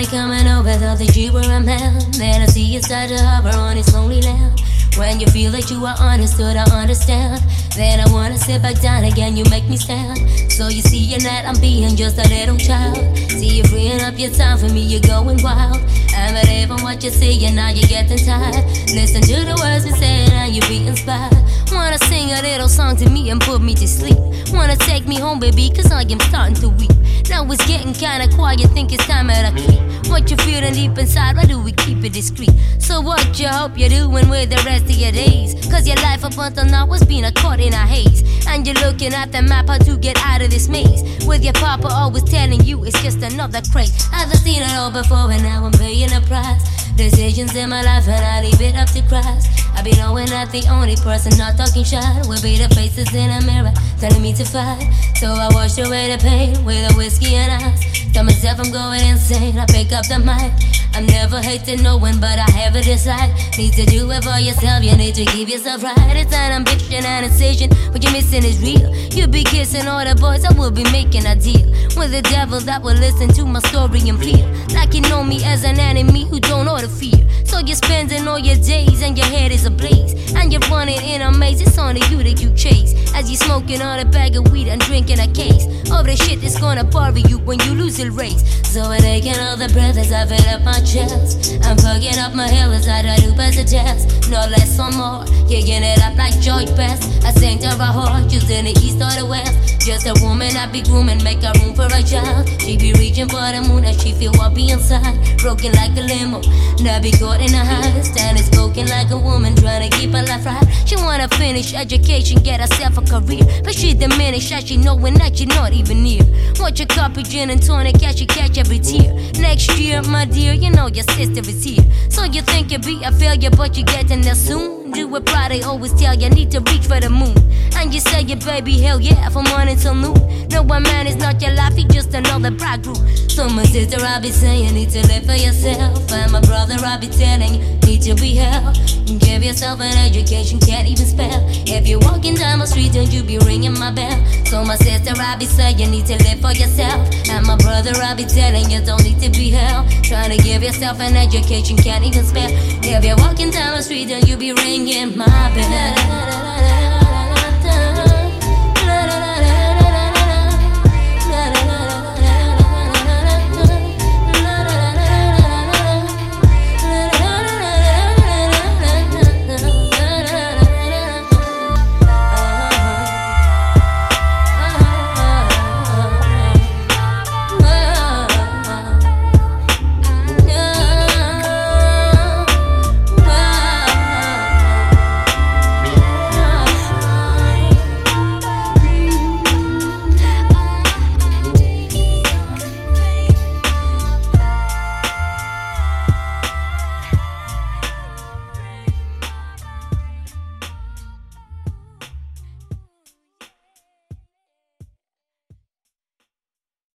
Somebody coming over, thought that you were a man. Then I see you start to hover on his lonely land. When you feel like you are understood, I understand. Then I wanna sit back down again, you make me stand. So you see, you're not, I'm being just a little child. See, you freeing up your time for me, you're going wild. I'm believing what you see, and now you're getting tired. Listen to the words we say, and you be inspired. Wanna sing a little song to me and put me to sleep. Wanna take me home, baby, cause I am starting to weep. Now it's getting kinda quiet, think it's time that I keep. What you feeling deep inside, why do we keep it discreet? So what you hope you're doing with the rest of your days? Cause your life up until now has been a caught in a haze. And you're looking at the map how to get out of this maze. With your papa always telling you it's just another craze. I've seen before and now I'm paying a price. Decisions in my life and I leave it up to Christ. I be knowing that the only person not talking shit will be the faces in the mirror telling me to fight. So I wash away the pain with a whiskey and ice. Tell myself I'm going insane. I pick up the mic. I'm never hating no one, but I have a decide. Need to do it for yourself, you need to give yourself right. It's an ambition and decision. What you're missing is real. You be kissing all the boys, I will be making a deal with the devil that will listen to my story and plead. Like you know me as an enemy who don't know the fear. Spending all your days and your head is ablaze. And you're running in a maze, it's only you that you chase. As you're smoking on a bag of weed and drinking a case of the shit that's gonna bother you when you lose the race. So I'm taking all the breath as I fill up my chest. I'm fucking up my hell as I try to pass the test. No less or more, kicking it up like George Best. To my heart, just in the east or the west. Just a woman I be grooming, make a room for a child. She be reaching for the moon and she feel what be inside. Broken like a limo, now be caught in a high. Standing spoken like a woman, trying to keep her life right. She wanna finish education, get herself a career. But she diminished as she knowing that you're not even near. Want your copy gin and tonic, catch you catch every tear. Next year, my dear, you know your sister is here. So you think you'll be a failure, but you're getting there soon. Do it proud, they always tell you need to reach for the moon. And you say, yeah, baby, hell yeah, from morning till noon. No one man is not your life, he just another bridegroom. So my sister, I'll be saying, need to live for yourself. And my brother, I be telling you, need to be held. Give yourself an education, can't even spell. If you're walking down the street, don't you be ringing my bell. So my sister, I be saying, you need to live for yourself. And my brother, I be telling you, don't need to be held. Trying to give yourself an education, can't even spell. If you're walking down the street, don't you be ringing my bell.